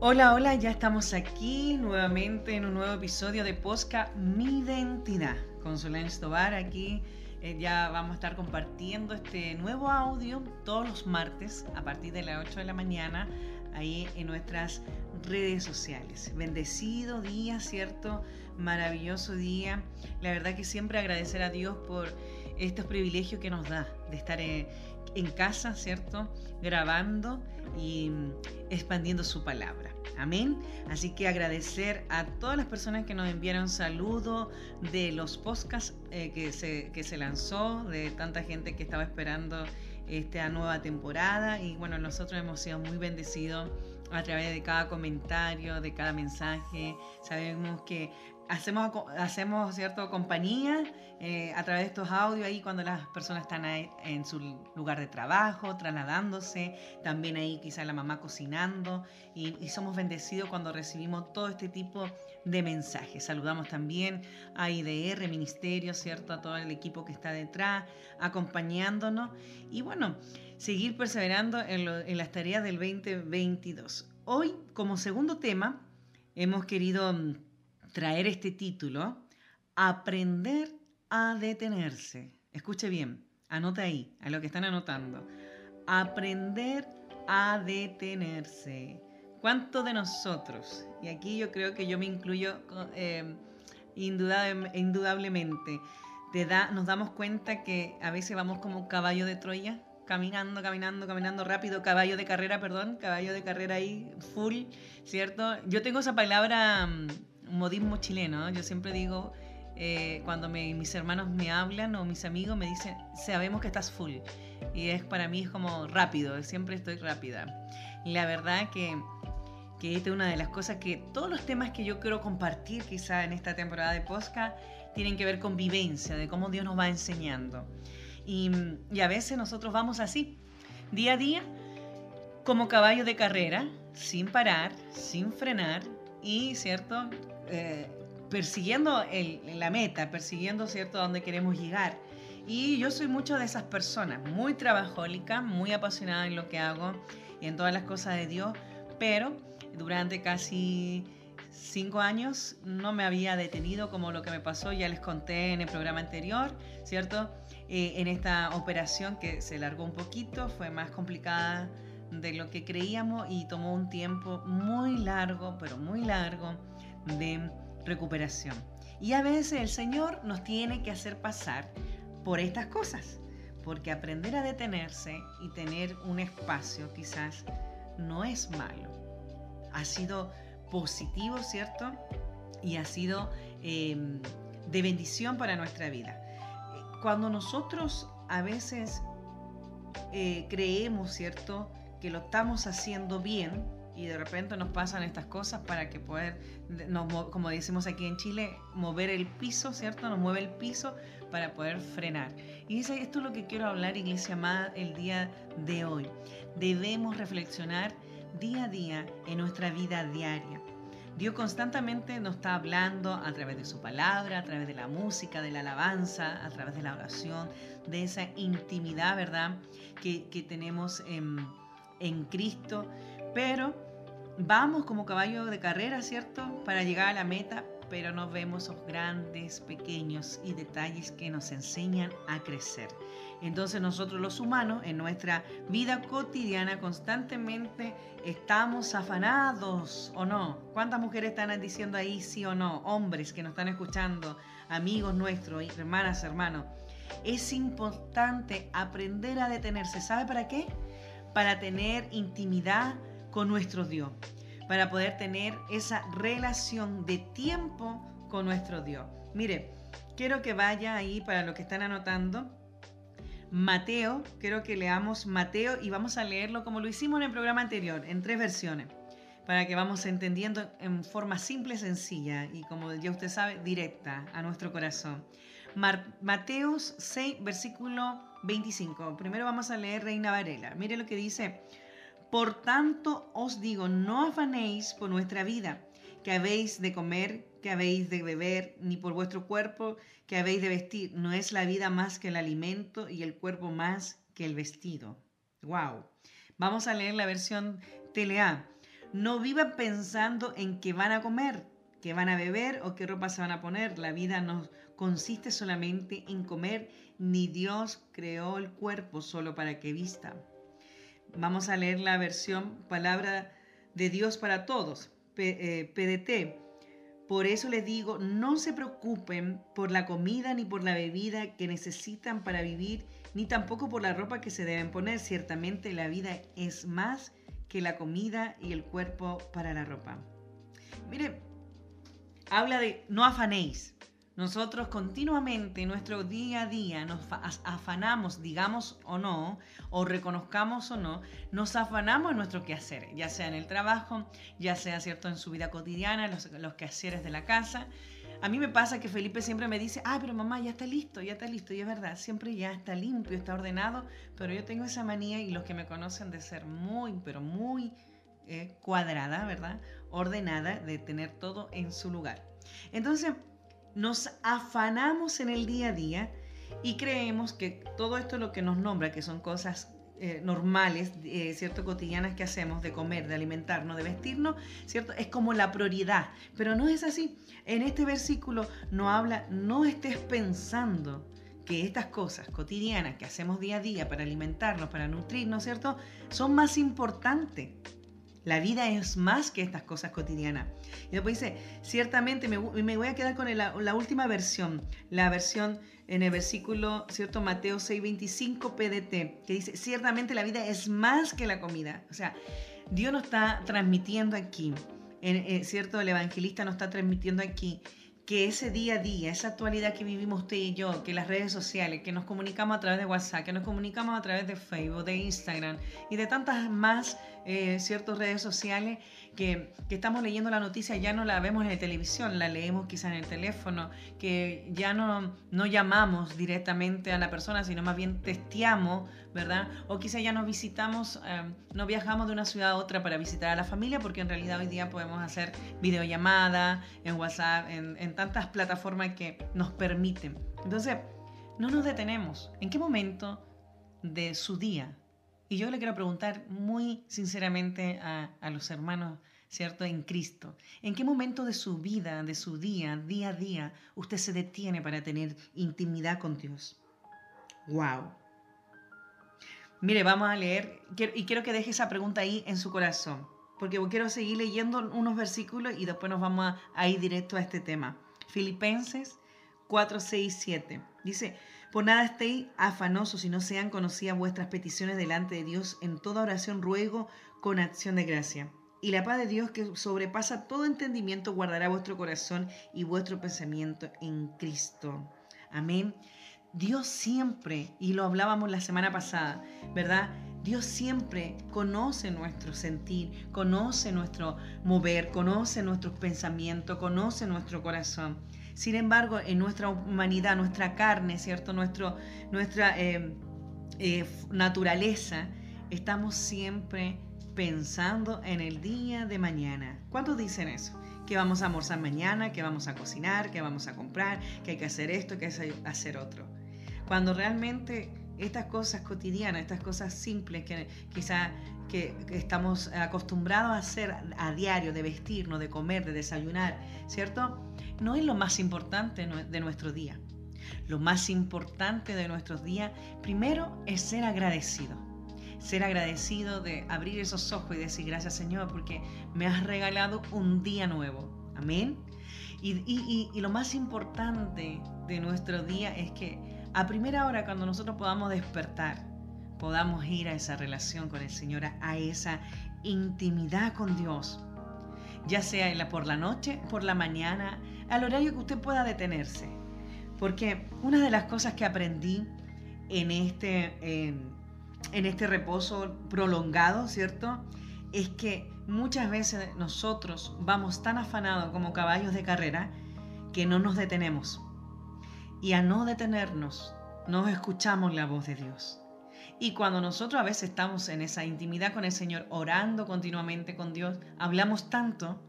Hola, hola, ya estamos aquí nuevamente en un nuevo episodio de Posca Mi Identidad con Solange Tobar. Aquí eh, ya vamos a estar compartiendo este nuevo audio todos los martes a partir de las 8 de la mañana ahí en nuestras redes sociales. Bendecido día, ¿cierto? Maravilloso día. La verdad que siempre agradecer a Dios por estos privilegios que nos da de estar en, en casa, ¿cierto? Grabando y expandiendo su palabra. Amén. Así que agradecer a todas las personas que nos enviaron saludos de los podcasts eh, que, se, que se lanzó, de tanta gente que estaba esperando esta nueva temporada. Y bueno, nosotros hemos sido muy bendecidos a través de cada comentario, de cada mensaje. Sabemos que hacemos, hacemos cierto compañía eh, a través de estos audios ahí cuando las personas están en su lugar de trabajo, trasladándose, también ahí quizá la mamá cocinando y, somos bendecidos cuando recibimos todo este tipo de mensajes. Saludamos también a IDR, Ministerio, ¿cierto? A todo el equipo que está detrás, acompañándonos y bueno, seguir perseverando en, lo, en las tareas del 2022. Hoy, como segundo tema, hemos querido mm, traer este título, Aprender a detenerse. Escuche bien, anota ahí, a lo que están anotando. Aprender a detenerse. ¿Cuánto de nosotros, y aquí yo creo que yo me incluyo eh, indudablemente, te da, nos damos cuenta que a veces vamos como caballo de Troya, caminando, caminando, caminando rápido, caballo de carrera, perdón, caballo de carrera ahí, full, ¿cierto? Yo tengo esa palabra modismo chileno. Yo siempre digo, eh, cuando mis hermanos me hablan o mis amigos me dicen, sabemos que estás full. Y es para mí es como rápido, siempre estoy rápida. La verdad que, que esta es una de las cosas que todos los temas que yo quiero compartir quizá en esta temporada de Posca tienen que ver con vivencia, de cómo Dios nos va enseñando. Y, y a veces nosotros vamos así, día a día, como caballo de carrera, sin parar, sin frenar y, ¿cierto? Eh, persiguiendo el, la meta, persiguiendo, ¿cierto?, dónde queremos llegar. Y yo soy mucho de esas personas, muy trabajólica, muy apasionada en lo que hago y en todas las cosas de Dios, pero durante casi cinco años no me había detenido como lo que me pasó, ya les conté en el programa anterior, ¿cierto? Eh, en esta operación que se largó un poquito, fue más complicada de lo que creíamos y tomó un tiempo muy largo, pero muy largo de recuperación. Y a veces el Señor nos tiene que hacer pasar por estas cosas, porque aprender a detenerse y tener un espacio quizás no es malo. Ha sido positivo, ¿cierto? Y ha sido em, de bendición para nuestra vida. Cuando nosotros a veces eh, creemos, ¿cierto? Que lo estamos haciendo bien, y de repente nos pasan estas cosas para que poder, como decimos aquí en Chile, mover el piso, ¿cierto? Nos mueve el piso para poder frenar. Y dice, esto es lo que quiero hablar, iglesia amada, el día de hoy. Debemos reflexionar día a día en nuestra vida diaria. Dios constantemente nos está hablando a través de su palabra, a través de la música, de la alabanza, a través de la oración, de esa intimidad, ¿verdad? Que, que tenemos en, en Cristo. Pero vamos como caballo de carrera, ¿cierto? Para llegar a la meta, pero no vemos esos grandes, pequeños y detalles que nos enseñan a crecer. Entonces nosotros los humanos en nuestra vida cotidiana constantemente estamos afanados o no. ¿Cuántas mujeres están diciendo ahí sí o no? Hombres que nos están escuchando, amigos nuestros, hermanas, hermanos. Es importante aprender a detenerse. ¿Sabe para qué? Para tener intimidad con nuestro Dios, para poder tener esa relación de tiempo con nuestro Dios. Mire, quiero que vaya ahí para lo que están anotando. Mateo, quiero que leamos Mateo y vamos a leerlo como lo hicimos en el programa anterior, en tres versiones, para que vamos entendiendo en forma simple, sencilla y como ya usted sabe, directa a nuestro corazón. Mateo 6, versículo 25. Primero vamos a leer Reina Varela. Mire lo que dice. Por tanto os digo, no afanéis por nuestra vida, que habéis de comer, que habéis de beber, ni por vuestro cuerpo, que habéis de vestir. No es la vida más que el alimento y el cuerpo más que el vestido. Wow. Vamos a leer la versión TLA. No vivan pensando en qué van a comer, qué van a beber o qué ropa se van a poner. La vida no consiste solamente en comer, ni Dios creó el cuerpo solo para que vista. Vamos a leer la versión Palabra de Dios para Todos, PDT. Eh, por eso les digo, no se preocupen por la comida ni por la bebida que necesitan para vivir, ni tampoco por la ropa que se deben poner. Ciertamente la vida es más que la comida y el cuerpo para la ropa. Mire, habla de no afanéis. Nosotros continuamente en nuestro día a día nos afanamos, digamos o no, o reconozcamos o no, nos afanamos en nuestro quehacer, ya sea en el trabajo, ya sea cierto en su vida cotidiana, los, los quehaceres de la casa. A mí me pasa que Felipe siempre me dice, ah, pero mamá, ya está listo, ya está listo. Y es verdad, siempre ya está limpio, está ordenado, pero yo tengo esa manía y los que me conocen de ser muy, pero muy eh, cuadrada, ¿verdad? Ordenada, de tener todo en su lugar. Entonces, nos afanamos en el día a día y creemos que todo esto lo que nos nombra, que son cosas eh, normales, eh, ¿cierto? Cotidianas que hacemos de comer, de alimentarnos, de vestirnos, ¿cierto? Es como la prioridad, pero no es así. En este versículo no habla, no estés pensando que estas cosas cotidianas que hacemos día a día para alimentarnos, para nutrirnos, ¿cierto? Son más importantes la vida es más que estas cosas cotidianas. Y después dice, ciertamente me, voy a quedar con la, última versión, la versión en el versículo, ¿cierto? Mateo 6:25 PDT, que dice, ciertamente la vida es más que la comida. O sea, Dios nos está transmitiendo aquí, en, ¿cierto? El evangelista nos está transmitiendo aquí que ese día a día, esa actualidad que vivimos usted y yo, que las redes sociales, que nos comunicamos a través de WhatsApp, que nos comunicamos a través de Facebook, de Instagram y de tantas más eh, ciertas redes sociales, que, estamos leyendo la noticia, ya no la vemos en la televisión, la leemos quizás en el teléfono, que ya no, no llamamos directamente a la persona, sino más bien testeamos, ¿verdad? O quizás ya nos visitamos, eh, no viajamos de una ciudad a otra para visitar a la familia, porque en realidad hoy día podemos hacer videollamadas en WhatsApp, en, en tantas plataformas que nos permiten. Entonces, no nos detenemos. ¿En qué momento de su día y yo le quiero preguntar muy sinceramente a, los hermanos, ¿cierto? En Cristo. ¿En qué momento de su vida, de su día, día a día, usted se detiene para tener intimidad con Dios? ¡Wow! Mire, vamos a leer y quiero que deje esa pregunta ahí en su corazón, porque quiero seguir leyendo unos versículos y después nos vamos a, a ir directo a este tema. Filipenses 4, 6, 7. Dice, por nada estéis afanosos y no sean conocidas vuestras peticiones delante de Dios en toda oración ruego con acción de gracia. Y la paz de Dios que sobrepasa todo entendimiento guardará vuestro corazón y vuestro pensamiento en Cristo. Amén. Dios siempre, y lo hablábamos la semana pasada, ¿verdad? Dios siempre conoce nuestro sentir, conoce nuestro mover, conoce nuestros pensamientos, conoce nuestro corazón. Sin embargo, en nuestra humanidad, nuestra carne, ¿cierto? Nuestro, nuestra eh, eh, naturaleza, estamos siempre pensando en el día de mañana. ¿Cuántos dicen eso? Que vamos a almorzar mañana, que vamos a cocinar, que vamos a comprar, que hay que hacer esto, que hay que hacer otro. Cuando realmente estas cosas cotidianas, estas cosas simples que quizá que, estamos acostumbrados a hacer a diario, de vestirnos, de comer, de desayunar, ¿cierto? No es lo más importante de nuestro día. Lo más importante de nuestros días, primero, es ser agradecido. Ser agradecido de abrir esos ojos y decir gracias Señor porque me has regalado un día nuevo. Amén. Y, y lo más importante de nuestro día es que a primera hora cuando nosotros podamos despertar, podamos ir a esa relación con el Señor, a esa intimidad con Dios, ya sea por la noche, por la mañana, al horario que usted pueda detenerse. Porque una de las cosas que aprendí en este, en este reposo prolongado, ¿cierto? Es que muchas veces nosotros vamos tan afanados como caballos de carrera que no nos detenemos. Y a no detenernos, no escuchamos la voz de Dios. Y cuando nosotros a veces estamos en esa intimidad con el Señor, orando continuamente con Dios, hablamos tanto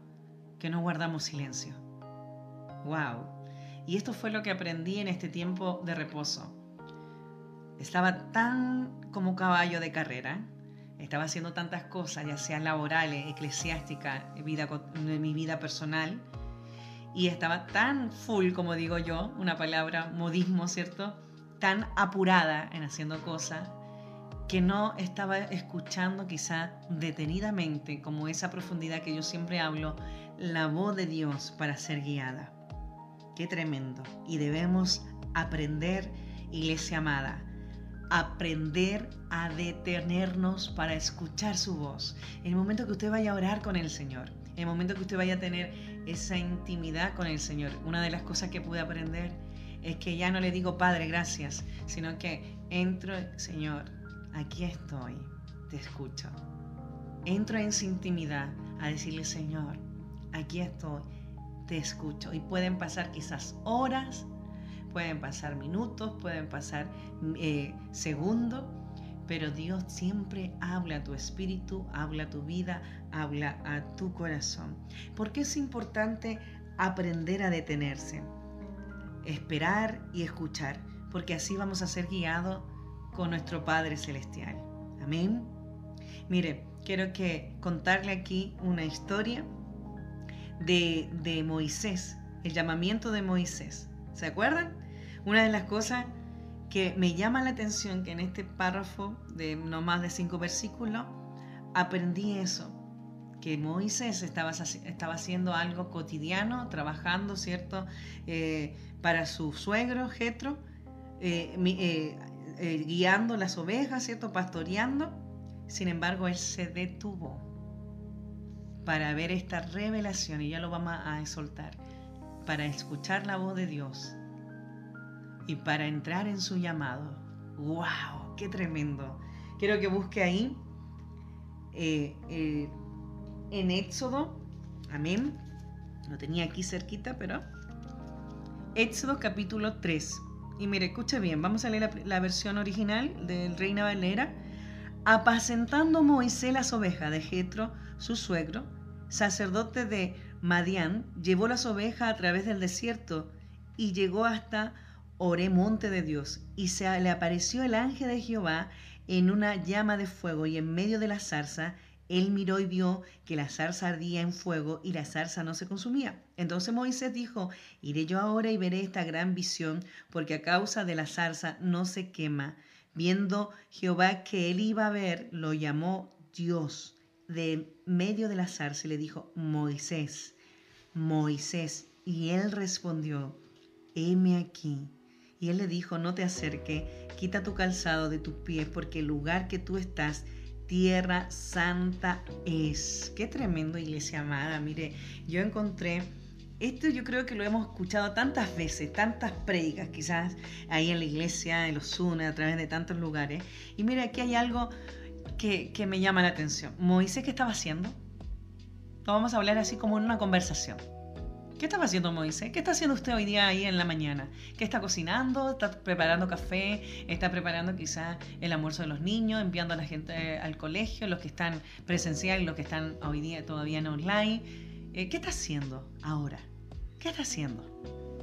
que no guardamos silencio. ¡Wow! Y esto fue lo que aprendí en este tiempo de reposo. Estaba tan como caballo de carrera, estaba haciendo tantas cosas, ya sea laborales, eclesiásticas, vida, en mi vida personal, y estaba tan full, como digo yo, una palabra modismo, ¿cierto? Tan apurada en haciendo cosas que no estaba escuchando quizá detenidamente, como esa profundidad que yo siempre hablo, la voz de Dios para ser guiada. Qué tremendo. Y debemos aprender, iglesia amada, aprender a detenernos para escuchar su voz. En el momento que usted vaya a orar con el Señor, en el momento que usted vaya a tener esa intimidad con el Señor, una de las cosas que pude aprender es que ya no le digo Padre, gracias, sino que entro, Señor, aquí estoy, te escucho. Entro en su intimidad a decirle, Señor, aquí estoy, te escucho. Y pueden pasar quizás horas, pueden pasar minutos, pueden pasar eh, segundos, pero Dios siempre habla a tu espíritu, habla a tu vida, habla a tu corazón. ¿Por qué es importante aprender a detenerse? Esperar y escuchar, porque así vamos a ser guiados con nuestro Padre Celestial. Amén. Mire, quiero que contarle aquí una historia de, de Moisés, el llamamiento de Moisés. ¿Se acuerdan? Una de las cosas que me llama la atención que en este párrafo de no más de cinco versículos aprendí eso, que Moisés estaba, estaba haciendo algo cotidiano, trabajando, ¿cierto? Eh, para su suegro, Jetro, eh, eh, guiando las ovejas, ¿cierto? Pastoreando. Sin embargo, él se detuvo para ver esta revelación, y ya lo vamos a soltar, para escuchar la voz de Dios y para entrar en su llamado. ¡Wow! ¡Qué tremendo! Quiero que busque ahí eh, eh, en Éxodo, amén. Lo tenía aquí cerquita, pero Éxodo capítulo 3. Y mire, escucha bien, vamos a leer la, la versión original del Reina Valera. Apacentando Moisés las ovejas de Jetro, su suegro, sacerdote de Madián, llevó las ovejas a través del desierto y llegó hasta Oré monte de Dios, y se le apareció el ángel de Jehová en una llama de fuego, y en medio de la zarza, él miró y vio que la zarza ardía en fuego y la zarza no se consumía. Entonces Moisés dijo, iré yo ahora y veré esta gran visión, porque a causa de la zarza no se quema. Viendo Jehová que él iba a ver, lo llamó Dios de medio de la zarza y le dijo, Moisés, Moisés. Y él respondió, heme aquí. Y él le dijo, no te acerque, quita tu calzado de tus pies, porque el lugar que tú estás, tierra santa es. Qué tremendo, iglesia amada. Mire, yo encontré... Esto yo creo que lo hemos escuchado tantas veces, tantas predicas, quizás ahí en la iglesia, en los Zuna, a través de tantos lugares. Y mire, aquí hay algo que, me llama la atención. Moisés, ¿qué estaba haciendo? Lo vamos a hablar así como en una conversación. ¿Qué estaba haciendo Moisés? ¿Qué está haciendo usted hoy día ahí en la mañana? ¿Qué está cocinando? ¿Está preparando café? ¿Está preparando quizás el almuerzo de los niños? ¿Enviando a la gente al colegio? ¿Los que están presencial y los que están hoy día todavía en online? Eh, ¿Qué está haciendo ahora? ¿Qué está haciendo?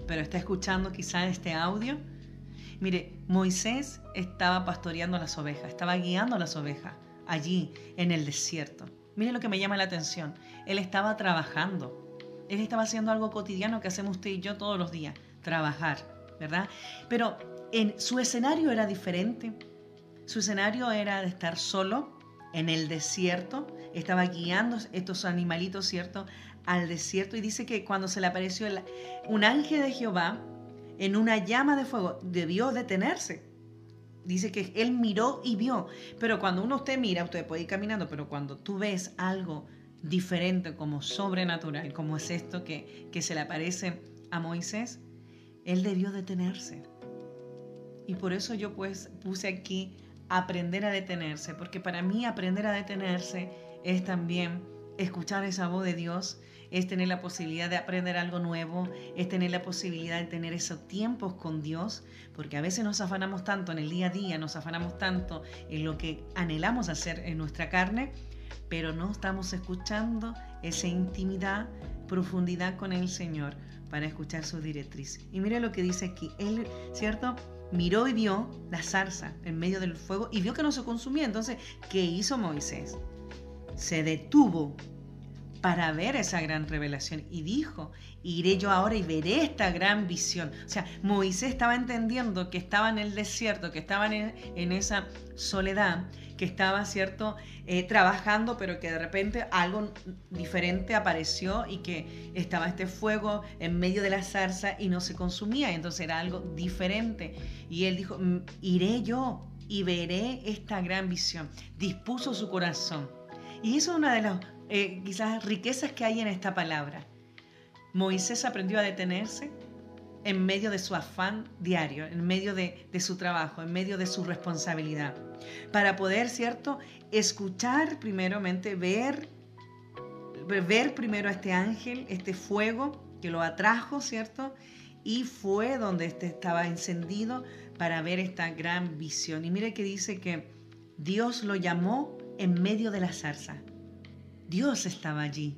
Pero está escuchando quizás este audio. Mire, Moisés estaba pastoreando las ovejas, estaba guiando las ovejas allí en el desierto. Mire lo que me llama la atención. Él estaba trabajando él estaba haciendo algo cotidiano que hacemos usted y yo todos los días, trabajar, ¿verdad? Pero en su escenario era diferente. Su escenario era de estar solo en el desierto, estaba guiando estos animalitos, ¿cierto? Al desierto y dice que cuando se le apareció un ángel de Jehová en una llama de fuego, debió detenerse. Dice que él miró y vio, pero cuando uno usted mira, usted puede ir caminando, pero cuando tú ves algo diferente, como sobrenatural, como es esto que, que se le aparece a Moisés, él debió detenerse. Y por eso yo pues puse aquí aprender a detenerse, porque para mí aprender a detenerse es también escuchar esa voz de Dios, es tener la posibilidad de aprender algo nuevo, es tener la posibilidad de tener esos tiempos con Dios, porque a veces nos afanamos tanto en el día a día, nos afanamos tanto en lo que anhelamos hacer en nuestra carne, pero no estamos escuchando esa intimidad profundidad con el Señor para escuchar su directriz. Y mire lo que dice aquí. Él, ¿cierto? Miró y vio la zarza en medio del fuego y vio que no se consumía. Entonces, ¿qué hizo Moisés? Se detuvo para ver esa gran revelación y dijo, iré yo ahora y veré esta gran visión. O sea, Moisés estaba entendiendo que estaba en el desierto, que estaba en, esa soledad que estaba, ¿cierto?, eh, trabajando, pero que de repente algo diferente apareció y que estaba este fuego en medio de la zarza y no se consumía, entonces era algo diferente. Y él dijo, mm, iré yo y veré esta gran visión. Dispuso su corazón. Y eso es una de las eh, quizás riquezas que hay en esta palabra. Moisés aprendió a detenerse, en medio de su afán diario, en medio de, su trabajo, en medio de su responsabilidad, para poder, ¿cierto?, escuchar primeramente, ver, ver primero a este ángel, este fuego que lo atrajo, ¿cierto? Y fue donde este estaba encendido para ver esta gran visión. Y mire que dice que Dios lo llamó en medio de la zarza. Dios estaba allí.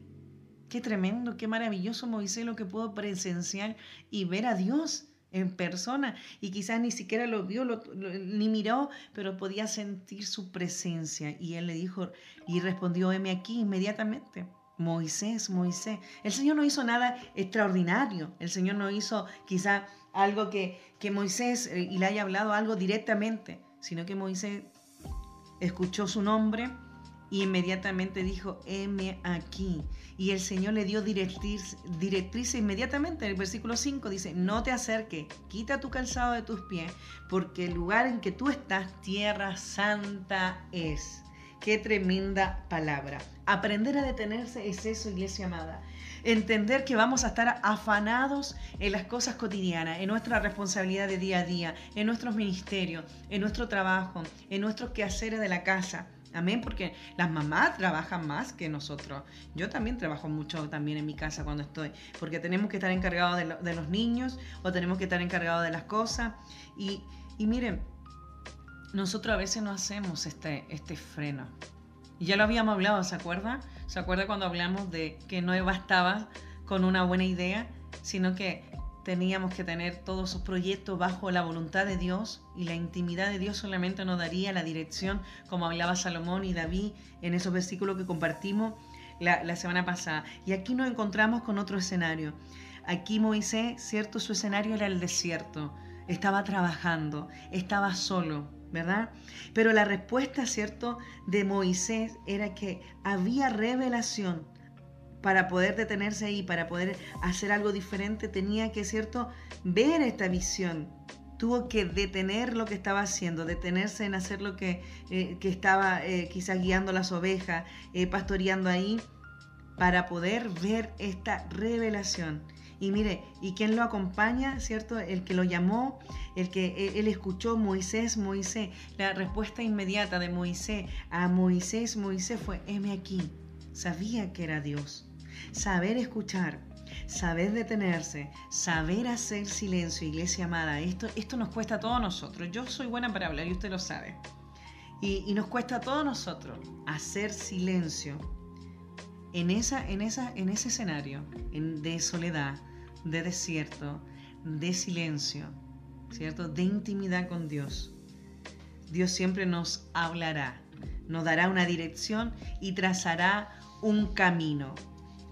Qué tremendo, qué maravilloso Moisés lo que pudo presenciar y ver a Dios en persona y quizás ni siquiera lo vio ni miró, pero podía sentir su presencia y él le dijo y respondió, heme aquí inmediatamente. Moisés, Moisés. El Señor no hizo nada extraordinario. El Señor no hizo quizá algo que, que Moisés eh, y le haya hablado algo directamente, sino que Moisés escuchó su nombre, inmediatamente dijo, heme aquí. Y el Señor le dio directriz, directriz inmediatamente. En el versículo 5 dice, no te acerques, quita tu calzado de tus pies, porque el lugar en que tú estás, tierra santa es. Qué tremenda palabra. Aprender a detenerse es eso, iglesia amada. Entender que vamos a estar afanados en las cosas cotidianas, en nuestra responsabilidad de día a día, en nuestros ministerios, en nuestro trabajo, en nuestros quehaceres de la casa Amén, porque las mamás trabajan más que nosotros. Yo también trabajo mucho también en mi casa cuando estoy, porque tenemos que estar encargados de, los niños o tenemos que estar encargados de las cosas. Y, miren, nosotros a veces no hacemos este, este freno. Ya lo habíamos hablado, ¿se acuerda? ¿Se acuerda cuando hablamos de que no bastaba con una buena idea, sino que teníamos que tener todos esos proyectos bajo la voluntad de Dios y la intimidad de Dios solamente nos daría la dirección, como hablaba Salomón y David en esos versículos que compartimos la, semana pasada. Y aquí nos encontramos con otro escenario. Aquí Moisés, cierto, su escenario era el desierto. Estaba trabajando, estaba solo, ¿verdad? Pero la respuesta, cierto, de Moisés era que había revelación para poder detenerse ahí, para poder hacer algo diferente, tenía que, ¿cierto?, ver esta visión. Tuvo que detener lo que estaba haciendo, detenerse en hacer lo que, eh, estaba eh, quizás guiando las ovejas, eh, pastoreando ahí, para poder ver esta revelación. Y mire, ¿y quién lo acompaña? ¿Cierto? El que lo llamó, el que él escuchó, Moisés, Moisés. La respuesta inmediata de Moisés a Moisés, Moisés fue, heme aquí. Sabía que era Dios saber escuchar, saber detenerse, saber hacer silencio, iglesia amada, esto, esto nos cuesta a todos nosotros. Yo soy buena para hablar y usted lo sabe. Y, nos cuesta a todos nosotros hacer silencio en, esa, en, esa, en ese escenario de soledad, de desierto, de silencio, ¿cierto? De intimidad con Dios. Dios siempre nos hablará, nos dará una dirección y trazará un camino.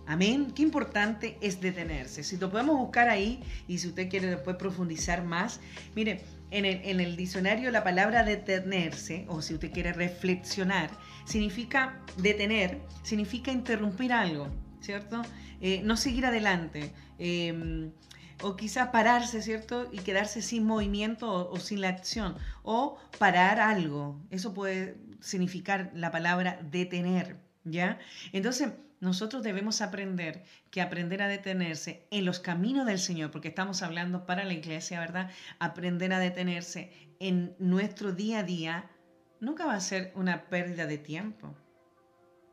Amén. Qué importante es detenerse. Si lo podemos buscar ahí y si usted quiere después profundizar más, mire, en el, diccionario la palabra detenerse, o si usted quiere reflexionar, significa detener, significa interrumpir algo, ¿cierto? Eh, no seguir adelante. Em, o quizás pararse, ¿cierto? Y quedarse sin movimiento o, o, sin la acción. O parar algo. Eso puede significar la palabra detener, ¿ya? Entonces, nosotros debemos aprender que aprender a detenerse en los caminos del Señor, porque estamos hablando para la iglesia, ¿verdad? Aprender a detenerse en nuestro día a día nunca va a ser una pérdida de tiempo.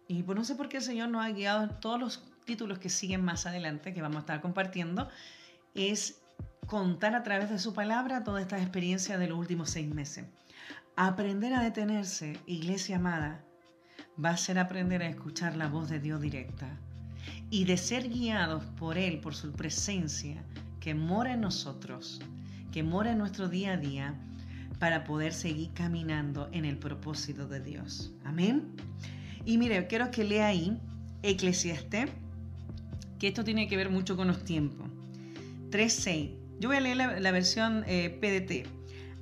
Y pues no sé por qué el Señor nos ha guiado en todos los títulos que siguen más adelante, que vamos a estar compartiendo, es contar a través de su palabra todas estas experiencias de los últimos seis meses. Aprender a detenerse, iglesia amada, va a ser aprender a escuchar la voz de Dios directa. y de ser guiados por Él, por su presencia, que mora en nosotros, que mora en nuestro día a día, para poder seguir caminando en el propósito de Dios. Amén. Y mire, quiero que lea ahí Eclesiastés, que esto tiene que ver mucho con los tiempos. 3.6. Yo voy a leer la, versión eh, PDT.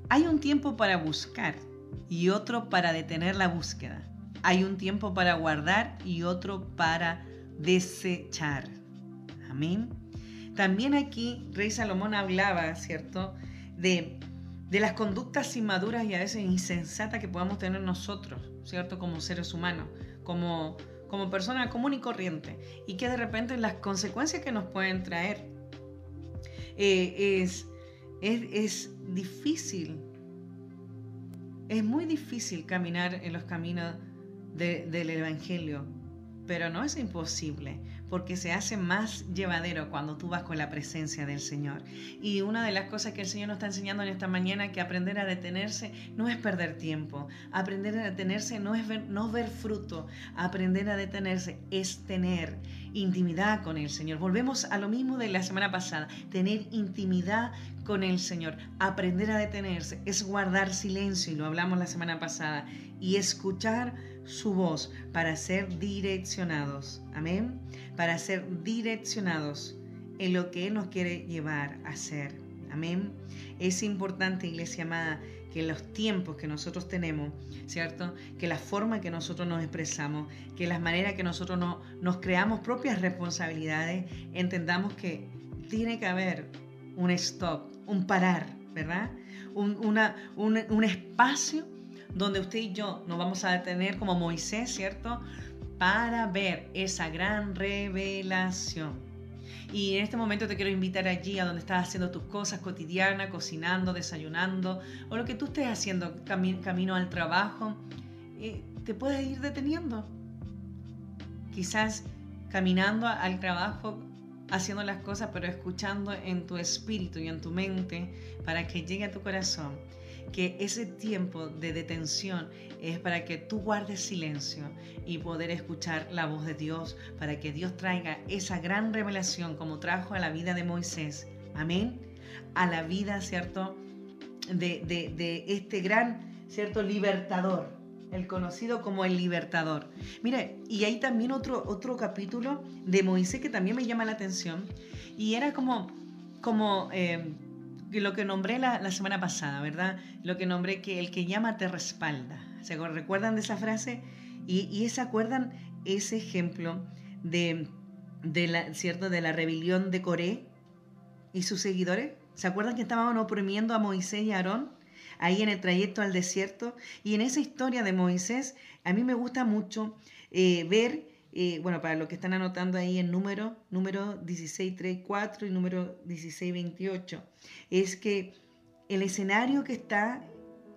Hay un tiempo para buscar y otro para detener la búsqueda. Hay un tiempo para guardar y otro para desechar. Amén. También aquí Rey Salomón hablaba, ¿cierto?, de, de las conductas inmaduras y a veces insensatas que podamos tener nosotros, ¿cierto?, como seres humanos, como, como personas común y corriente, y que de repente las consecuencias que nos pueden traer eh, es, es, es difícil, es muy difícil caminar en los caminos del Evangelio, pero no es imposible porque se hace más llevadero cuando tú vas con la presencia del Señor. Y una de las cosas que el Señor nos está enseñando en esta mañana que aprender a detenerse no es perder tiempo, aprender a detenerse no es no ver fruto, aprender a detenerse es tener intimidad con el Señor. Volvemos a lo mismo de la semana pasada, tener intimidad con el Señor, aprender a detenerse es guardar silencio y lo hablamos la semana pasada y escuchar su voz para ser direccionados. Amén. Para ser direccionados en lo que Él nos quiere llevar a hacer. Amén. Es importante, iglesia amada, que los tiempos que nosotros tenemos, ¿cierto? Que la forma que nosotros nos expresamos, que las maneras que nosotros no, nos creamos propias responsabilidades, entendamos que tiene que haber un stop, un parar, ¿verdad? Un, un, un espacio donde usted y yo nos vamos a detener como Moisés, ¿cierto? Para ver esa gran revelación. Y en este momento te quiero invitar allí a donde estás haciendo tus cosas cotidianas, cocinando, desayunando, o lo que tú estés haciendo camino al trabajo, eh, te puedes ir deteniendo. Quizás caminando al trabajo, haciendo las cosas, pero escuchando en tu espíritu y en tu mente para que llegue a tu corazón que ese tiempo de detención es para que tú guardes silencio y poder escuchar la voz de Dios, para que Dios traiga esa gran revelación como trajo a la vida de Moisés. Amén. A la vida, ¿cierto? De, de, este gran, ¿cierto? Libertador, el conocido como el libertador. Mire, y hay también otro, otro capítulo de Moisés que también me llama la atención, y era como, como eh, lo que nombré la, semana pasada, ¿verdad? Lo que nombré que el que llama te respalda. ¿Se recuerdan de esa frase? Y, se acuerdan ese ejemplo de, de, la, ¿cierto? de la rebelión de Coré y sus seguidores. ¿Se acuerdan que estaban oprimiendo a Moisés y a Aarón? Ahí en el trayecto al desierto. Y en esa historia de Moisés, a mí me gusta mucho eh, ver bueno, para los que están anotando ahí el número, número 1634 y número 1628, es que el escenario que está,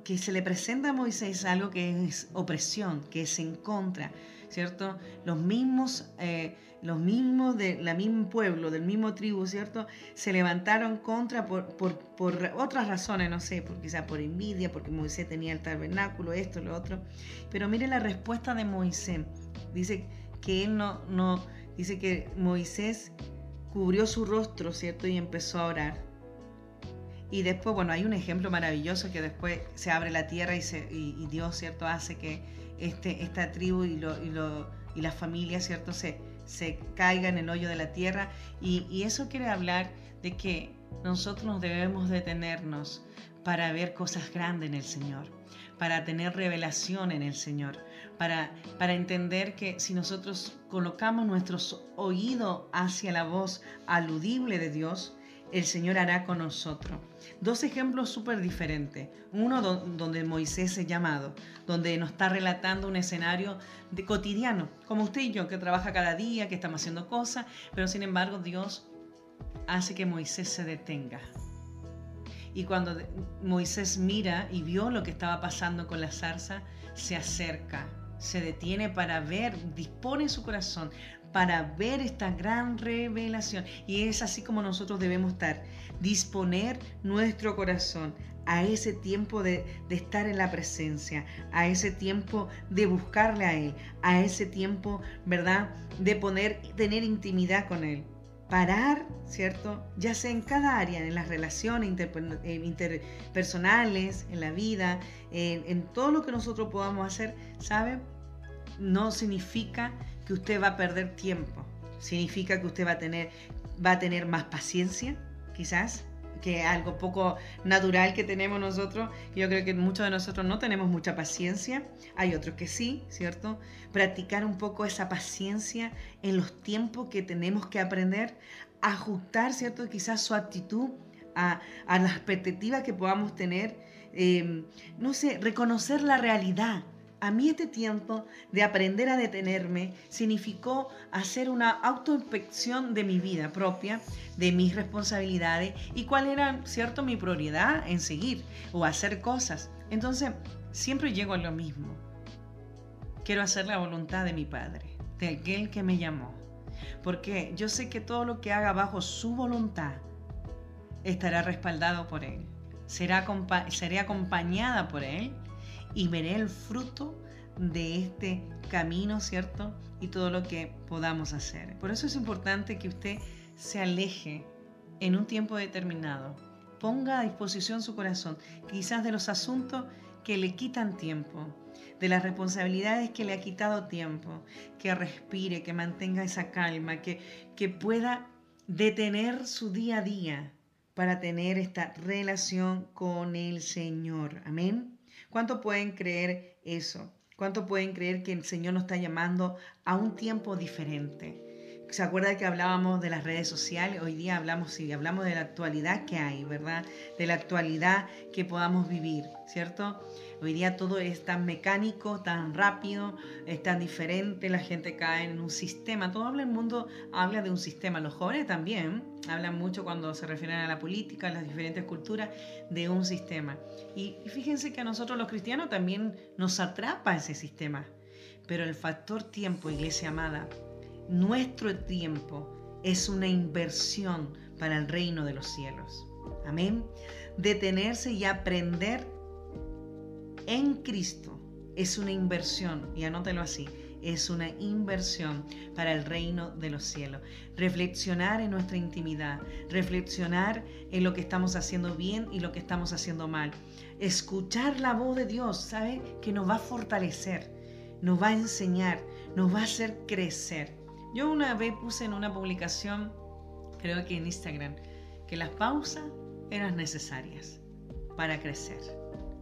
que se le presenta a Moisés es algo que es opresión, que es en contra, ¿cierto? Los mismos, eh, los mismos del mismo pueblo, del mismo tribu, ¿cierto? Se levantaron contra por, por, por otras razones, no sé, por, quizás por envidia, porque Moisés tenía el tabernáculo, esto, lo otro. Pero mire la respuesta de Moisés. Dice, que él no, no, dice que Moisés cubrió su rostro, ¿cierto? Y empezó a orar. Y después, bueno, hay un ejemplo maravilloso que después se abre la tierra y, se, y, Dios, ¿cierto? Hace que este, esta tribu y, lo, y, lo, y la familia, ¿cierto? Se, se caiga en el hoyo de la tierra. Y, y eso quiere hablar de que nosotros debemos detenernos para ver cosas grandes en el Señor, para tener revelación en el Señor, para, para entender que si nosotros colocamos nuestros oídos hacia la voz aludible de Dios, el Señor hará con nosotros. Dos ejemplos súper diferentes. Uno donde Moisés es llamado, donde nos está relatando un escenario de cotidiano, como usted y yo, que trabaja cada día, que estamos haciendo cosas, pero sin embargo Dios hace que Moisés se detenga. Y cuando Moisés mira y vio lo que estaba pasando con la zarza, se acerca se detiene para ver, dispone su corazón para ver esta gran revelación. Y es así como nosotros debemos estar, disponer nuestro corazón a ese tiempo de, estar en la presencia, a ese tiempo de buscarle a Él, a ese tiempo, ¿verdad? De poner, tener intimidad con Él. Parar, ¿cierto? Ya sea en cada área, en las relaciones eh, interpersonales, en la vida, en, todo lo que nosotros podamos hacer, ¿sabe? No significa que usted va a perder tiempo. Significa que usted va a tener, va a tener más paciencia, quizás, que algo poco natural que tenemos nosotros. Yo creo que muchos de nosotros no tenemos mucha paciencia, hay otros que sí, ¿cierto? Practicar un poco esa paciencia en los tiempos que tenemos que aprender, ajustar, ¿cierto? Quizás su actitud a, a las expectativas que podamos tener, eh, no sé, reconocer la realidad a mí este tiempo de aprender a detenerme significó hacer una autoinspección de mi vida propia, de mis responsabilidades y cuál era, cierto, mi prioridad en seguir o hacer cosas. Entonces, siempre llego a lo mismo. Quiero hacer la voluntad de mi Padre, de aquel que me llamó. Porque yo sé que todo lo que haga bajo su voluntad estará respaldado por Él. Será, seré acompañada por Él y veré el fruto de este camino, ¿cierto? Y todo lo que podamos hacer. Por eso es importante que usted se aleje en un tiempo determinado. Ponga a disposición su corazón, quizás de los asuntos que le quitan tiempo, de las responsabilidades que le ha quitado tiempo, que respire, que mantenga esa calma, que, que pueda detener su día a día para tener esta relación con el Señor. Amén. ¿Cuánto pueden creer eso? ¿Cuánto pueden creer que el Señor nos está llamando a un tiempo diferente? ¿Se acuerda que hablábamos de las redes sociales? Hoy día hablamos, sí, hablamos de la actualidad que hay, ¿verdad? De la actualidad que podamos vivir, ¿cierto? Hoy día todo es tan mecánico, tan rápido, es tan diferente, la gente cae en un sistema. Todo habla el mundo, habla de un sistema. Los jóvenes también hablan mucho cuando se refieren a la política, a las diferentes culturas, de un sistema. Y, y fíjense que a nosotros los cristianos también nos atrapa ese sistema. Pero el factor tiempo, iglesia amada, nuestro tiempo es una inversión para el reino de los cielos. Amén. Detenerse y aprender en Cristo es una inversión, y anótelo así, es una inversión para el reino de los cielos. Reflexionar en nuestra intimidad, reflexionar en lo que estamos haciendo bien y lo que estamos haciendo mal. Escuchar la voz de Dios, ¿sabe? Que nos va a fortalecer, nos va a enseñar, nos va a hacer crecer. Yo una vez puse en una publicación, creo que en Instagram, que las pausas eran necesarias para crecer.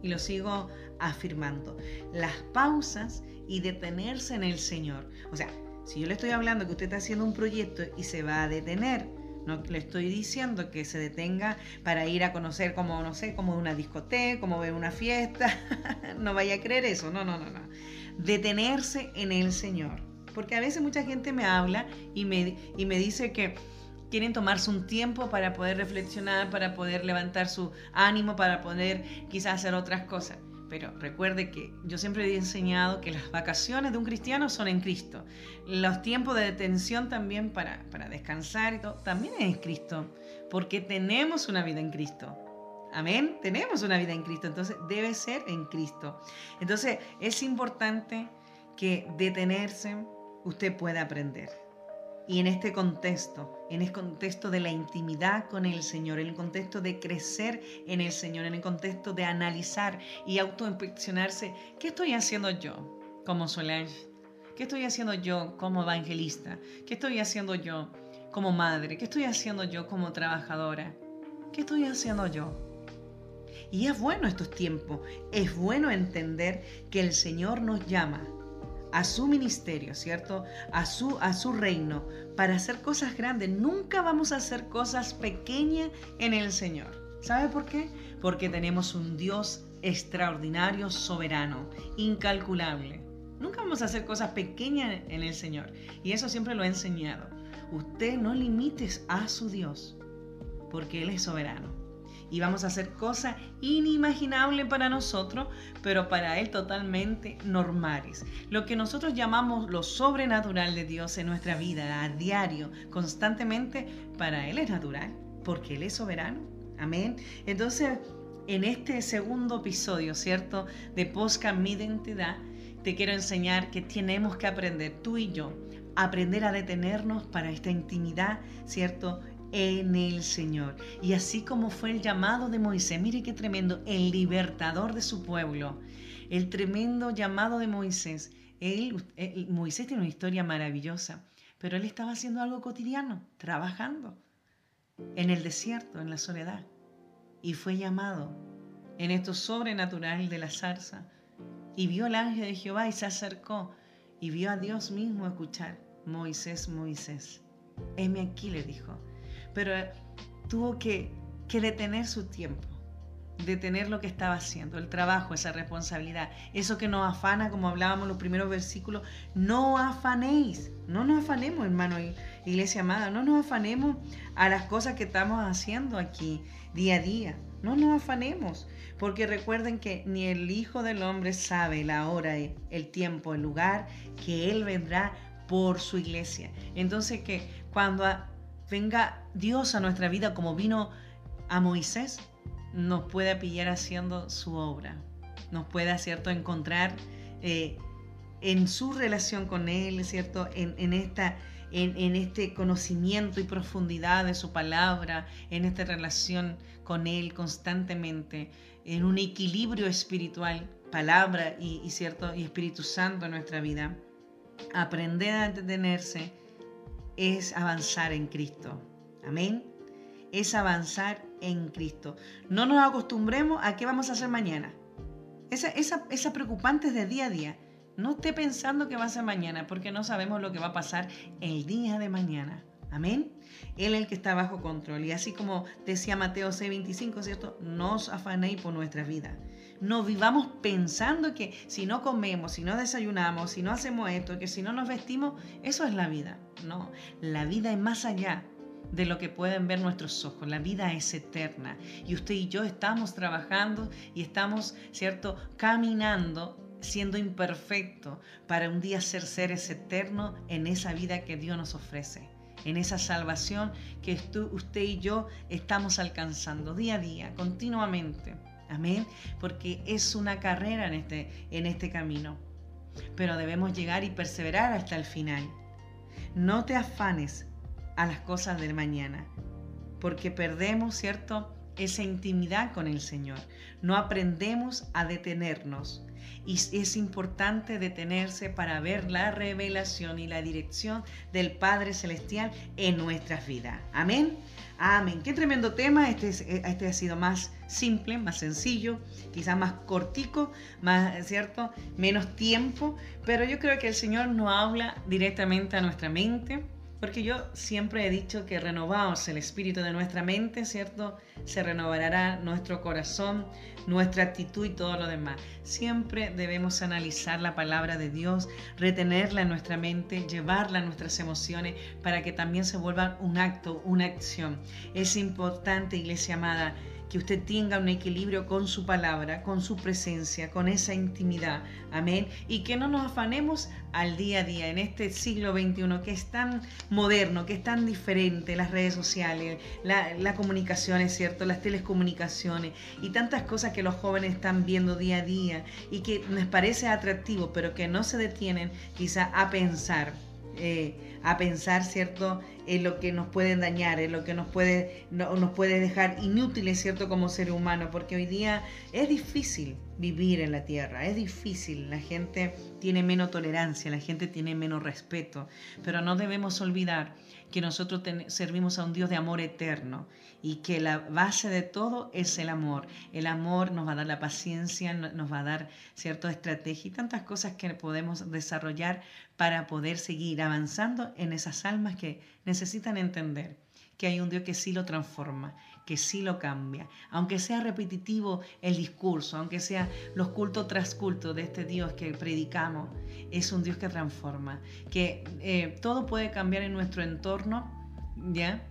Y lo sigo afirmando. Las pausas y detenerse en el Señor. O sea, si yo le estoy hablando que usted está haciendo un proyecto y se va a detener, no le estoy diciendo que se detenga para ir a conocer como, no sé, como una discoteca, como ver una fiesta. no vaya a creer eso. No, no, no, no. Detenerse en el Señor. Porque a veces mucha gente me habla y me, y me dice que quieren tomarse un tiempo para poder reflexionar, para poder levantar su ánimo, para poder quizás hacer otras cosas. Pero recuerde que yo siempre he enseñado que las vacaciones de un cristiano son en Cristo. Los tiempos de detención también para, para descansar y todo, también es en Cristo. Porque tenemos una vida en Cristo. Amén. Tenemos una vida en Cristo. Entonces debe ser en Cristo. Entonces es importante que detenerse, usted puede aprender. Y en este contexto, en el contexto de la intimidad con el Señor, en el contexto de crecer en el Señor, en el contexto de analizar y autoinspeccionarse, ¿qué estoy haciendo yo como Solange? ¿Qué estoy haciendo yo como evangelista? ¿Qué estoy haciendo yo como madre? ¿Qué estoy haciendo yo como trabajadora? ¿Qué estoy haciendo yo? Y es bueno estos tiempos, es bueno entender que el Señor nos llama a su ministerio, ¿cierto? A su, a su reino, para hacer cosas grandes. Nunca vamos a hacer cosas pequeñas en el Señor. ¿Sabe por qué? Porque tenemos un Dios extraordinario, soberano, incalculable. Nunca vamos a hacer cosas pequeñas en el Señor. Y eso siempre lo he enseñado. Usted no limites a su Dios, porque Él es soberano. Y vamos a hacer cosas inimaginables para nosotros, pero para Él totalmente normales. Lo que nosotros llamamos lo sobrenatural de Dios en nuestra vida, a diario, constantemente, para Él es natural, porque Él es soberano. Amén. Entonces, en este segundo episodio, ¿cierto? De Posca Mi Identidad, te quiero enseñar que tenemos que aprender, tú y yo, aprender a detenernos para esta intimidad, ¿cierto? En el Señor. Y así como fue el llamado de Moisés, mire qué tremendo, el libertador de su pueblo, el tremendo llamado de Moisés. Él, Moisés tiene una historia maravillosa, pero él estaba haciendo algo cotidiano, trabajando en el desierto, en la soledad. Y fue llamado en esto sobrenatural de la zarza. Y vio el ángel de Jehová y se acercó y vio a Dios mismo escuchar, Moisés, Moisés. Heme aquí, le dijo. Pero eh, tuvo que, que detener su tiempo, detener lo que estaba haciendo, el trabajo, esa responsabilidad, eso que nos afana, como hablábamos en los primeros versículos, no afanéis, no nos afanemos, hermano, iglesia amada, no nos afanemos a las cosas que estamos haciendo aquí día a día, no nos afanemos, porque recuerden que ni el Hijo del Hombre sabe la hora, el tiempo, el lugar que Él vendrá por su iglesia. Entonces que cuando venga Dios a nuestra vida como vino a Moisés, nos pueda pillar haciendo su obra, nos pueda, ¿cierto?, encontrar eh, en su relación con Él, ¿cierto?, en, esta... En, en, este conocimiento y profundidad de su palabra, en esta relación con Él constantemente, en un equilibrio espiritual, palabra y, cierto y Espíritu Santo en nuestra vida. Aprender a detenerse es avanzar en Cristo. Amén. Es avanzar en Cristo. No nos acostumbremos a qué vamos a hacer mañana. Esa, esa, esa preocupante es de día a día. No esté pensando que va a ser mañana, porque no sabemos lo que va a pasar el día de mañana. Amén. Él es el que está bajo control. Y así como decía Mateo 6:25, ¿cierto? No os afanéis por nuestra vida. No vivamos pensando que si no comemos, si no desayunamos, si no hacemos esto, que si no nos vestimos, eso es la vida. No, la vida es más allá de lo que pueden ver nuestros ojos. La vida es eterna. Y usted y yo estamos trabajando y estamos, ¿cierto?, caminando siendo imperfecto para un día ser seres eternos en esa vida que Dios nos ofrece en esa salvación que usted y yo estamos alcanzando día a día, continuamente. Amén. Porque es una carrera en este, en este camino. Pero debemos llegar y perseverar hasta el final. No te afanes a las cosas del mañana, porque perdemos, ¿cierto? Esa intimidad con el Señor. No aprendemos a detenernos y es importante detenerse para ver la revelación y la dirección del Padre Celestial en nuestras vidas. Amén. Amén. Qué tremendo tema. Este, este ha sido más simple, más sencillo, quizás más cortico, más, ¿cierto? Menos tiempo, pero yo creo que el Señor no habla directamente a nuestra mente porque yo siempre he dicho que renovados el espíritu de nuestra mente, ¿cierto? Se renovará nuestro corazón, nuestra actitud y todo lo demás. Siempre debemos analizar la palabra de Dios, retenerla en nuestra mente, llevarla a nuestras emociones para que también se vuelva un acto, una acción. Es importante, iglesia amada, que usted tenga un equilibrio con su palabra, con su presencia, con esa intimidad. Amén. Y que no nos afanemos al día a día en este siglo XXI que es tan moderno, que es tan diferente, las redes sociales, la, comunicación, es cierto, las telecomunicaciones y tantas cosas que los jóvenes están viendo día a día y que les parece atractivo, pero que no se detienen quizá a pensar. Eh, a pensar, ¿cierto?, en lo que nos puede dañar, en lo que nos puede, nos puede dejar inútiles, ¿cierto?, como ser humano, porque hoy día es difícil vivir en la tierra, es difícil, la gente tiene menos tolerancia, la gente tiene menos respeto, pero no debemos olvidar que nosotros servimos a un Dios de amor eterno y que la base de todo es el amor. El amor nos va a dar la paciencia, nos va a dar cierta estrategia y tantas cosas que podemos desarrollar para poder seguir avanzando en esas almas que necesitan entender que hay un Dios que sí lo transforma, que sí lo cambia. Aunque sea repetitivo el discurso, aunque sea los cultos tras cultos de este Dios que predicamos, es un Dios que transforma, que eh, todo puede cambiar en nuestro entorno, ¿ya?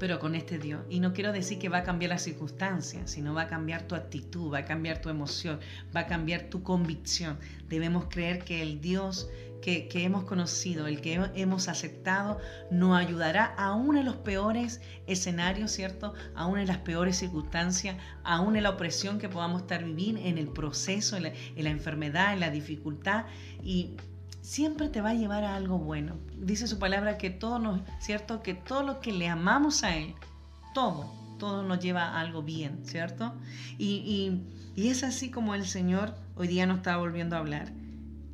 pero con este Dios. Y no quiero decir que va a cambiar las circunstancias, sino va a cambiar tu actitud, va a cambiar tu emoción, va a cambiar tu convicción. Debemos creer que el Dios que, hemos conocido, el que hemos aceptado, nos ayudará aún en los peores escenarios, ¿cierto? Aún en las peores circunstancias, aún en la opresión que podamos estar viviendo, en el proceso, en la, en la enfermedad, en la dificultad. Y siempre te va a llevar a algo bueno. Dice su palabra que todo ¿cierto? Que todo lo que le amamos a Él, todo, todo nos lleva a algo bien, ¿cierto? Y, y es así como el Señor hoy día nos está volviendo a hablar,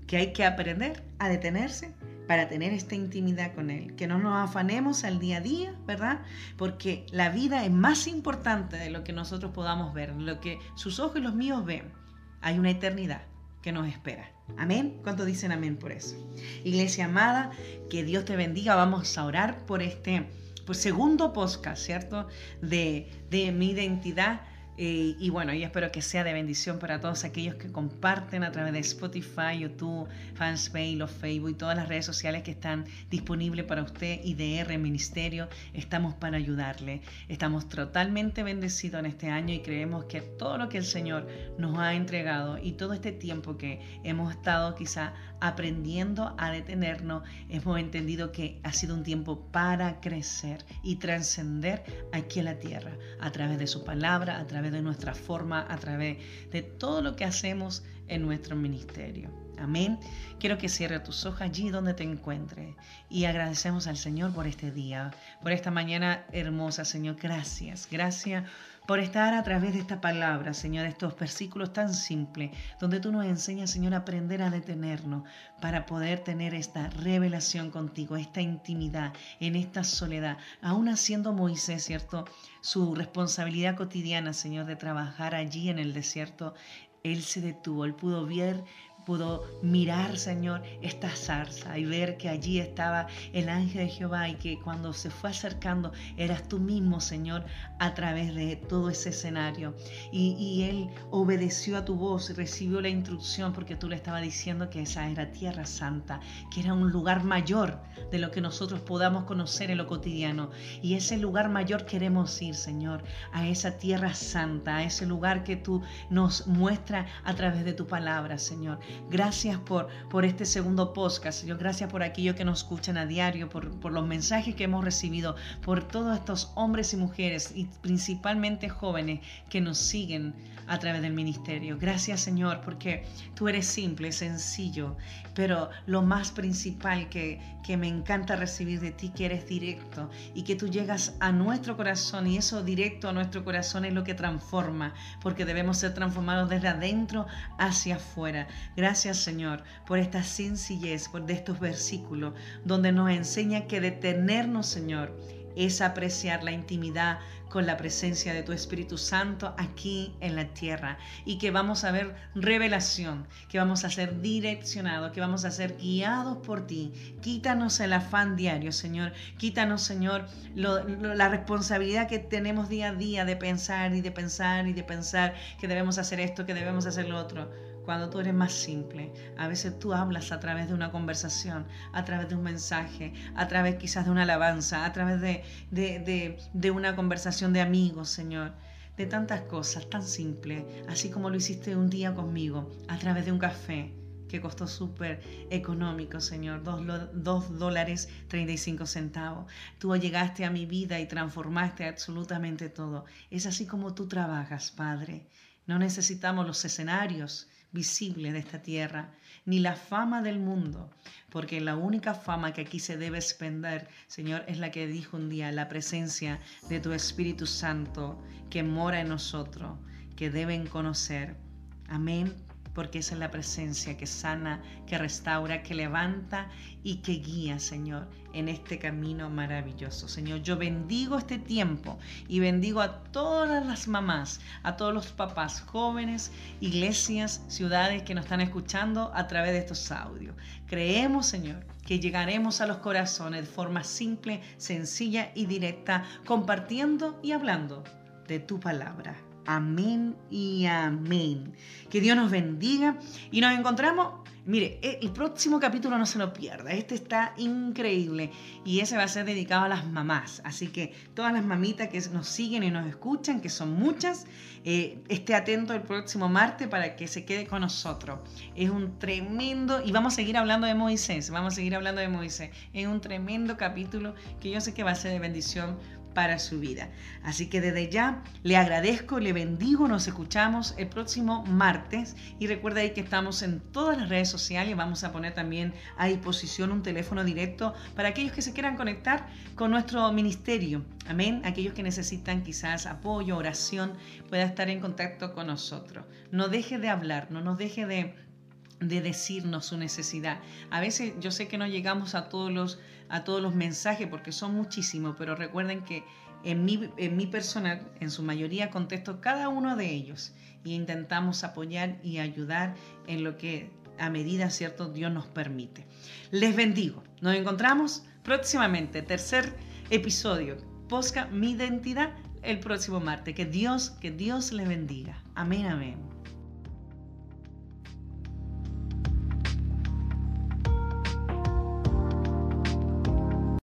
que hay que aprender a detenerse para tener esta intimidad con Él, que no nos afanemos al día a día, ¿verdad? Porque la vida es más importante de lo que nosotros podamos ver, lo que sus ojos y los míos ven. Hay una eternidad que nos espera. Amén. ¿Cuántos dicen amén por eso? Iglesia amada, que Dios te bendiga. Vamos a orar por este por segundo podcast, ¿cierto? De, de mi identidad eh, y bueno, y espero que sea de bendición para todos aquellos que comparten a través de Spotify, YouTube, Fanspace, los Facebook y todas las redes sociales que están disponibles para usted, IDR Ministerio. Estamos para ayudarle. Estamos totalmente bendecidos en este año y creemos que todo lo que el Señor nos ha entregado y todo este tiempo que hemos estado quizá aprendiendo a detenernos, hemos entendido que ha sido un tiempo para crecer y trascender aquí en la tierra a través de su palabra, a través de nuestra forma, a través de todo lo que hacemos en nuestro ministerio. Amén. Quiero que cierre tus ojos allí donde te encuentres y agradecemos al Señor por este día, por esta mañana hermosa, Señor. Gracias, gracias por estar a través de esta palabra, Señor, estos versículos tan simples, donde tú nos enseñas, Señor, a aprender a detenernos para poder tener esta revelación contigo, esta intimidad en esta soledad, aún haciendo Moisés, ¿cierto? Su responsabilidad cotidiana, Señor, de trabajar allí en el desierto, él se detuvo, él pudo ver pudo mirar, Señor, esta zarza y ver que allí estaba el ángel de Jehová y que cuando se fue acercando eras tú mismo, Señor, a través de todo ese escenario. Y, él obedeció a tu voz, recibió la instrucción porque tú le estabas diciendo que esa era tierra santa, que era un lugar mayor de lo que nosotros podamos conocer en lo cotidiano. Y ese lugar mayor queremos ir, Señor, a esa tierra santa, a ese lugar que tú nos muestras a través de tu palabra, Señor. Gracias por, por este segundo podcast, Señor. Gracias por aquellos que nos escuchan a diario, por, por los mensajes que hemos recibido, por todos estos hombres y mujeres y principalmente jóvenes que nos siguen a través del ministerio. Gracias, Señor, porque tú eres simple, sencillo, pero lo más principal que, que me encanta recibir de ti, que eres directo y que tú llegas a nuestro corazón y eso directo a nuestro corazón es lo que transforma, porque debemos ser transformados desde adentro hacia afuera. Señor por esta sencillez por de estos versículos donde nos enseña que detenernos Señor es apreciar la intimidad con la presencia de tu Espíritu Santo aquí en la tierra y que vamos a ver revelación, que vamos a ser direccionados, que vamos a ser guiados por ti. Quítanos el afán diario, Señor. Quítanos, Señor, la responsabilidad que tenemos día a día de pensar y de pensar y de pensar que debemos hacer esto, que debemos hacer lo otro cuando tú eres más simple. A veces tú hablas a través de una conversación, a través de un mensaje, a través quizás de una alabanza, a través de, de, una conversación de amigos, Señor. De tantas cosas tan simples, así como lo hiciste un día conmigo, a través de un café que costó súper económico, Señor, dos, dólares 35 centavos. Tú llegaste a mi vida y transformaste absolutamente todo. Es así como tú trabajas, Padre. No necesitamos los escenarios, visible de esta tierra, ni la fama del mundo, porque la única fama que aquí se debe expender, Señor, es la que dijo un día, la presencia de tu Espíritu Santo que mora en nosotros, que deben conocer. Amén porque esa es la presencia que sana, que restaura, que levanta y que guía, Señor, en este camino maravilloso. Señor, yo bendigo este tiempo y bendigo a todas las mamás, a todos los papás jóvenes, iglesias, ciudades que nos están escuchando a través de estos audios. Creemos, Señor, que llegaremos a los corazones de forma simple, sencilla y directa, compartiendo y hablando de tu palabra. Amén y amén. Que Dios nos bendiga y nos encontramos Mire, e, el próximo capítulo no se lo pierda. Este está increíble y ese va a ser dedicado a las mamás. Así que todas las mamitas que nos siguen y nos escuchan, que son muchas, eh, esté atento el próximo martes para que se quede con nosotros. Es un tremendo, y vamos a seguir hablando de Moisés, vamos a seguir hablando de Moisés. Es un tremendo capítulo que yo sé que va a ser de bendición para su vida. Así que desde ya le agradezco, le bendigo, nos escuchamos el próximo martes y recuerda ahí que estamos en todas las redes sociales, vamos a poner también a disposición un teléfono directo para aquellos que se quieran conectar con nuestro ministerio. Amén. Aquellos que necesitan quizás apoyo, oración, pueda estar en contacto con nosotros. No deje de hablar, no nos deje de de decirnos su necesidad. A veces yo sé que no llegamos a todos los, a todos los mensajes porque son muchísimos, pero recuerden que en mi, en mi personal, en su mayoría, contesto cada uno de ellos y intentamos apoyar y ayudar en lo que a medida, ¿cierto?, Dios nos permite. Les bendigo. Nos encontramos próximamente, tercer episodio, Posca Mi Identidad, el próximo martes. Que Dios, que Dios les bendiga. Amén, amén.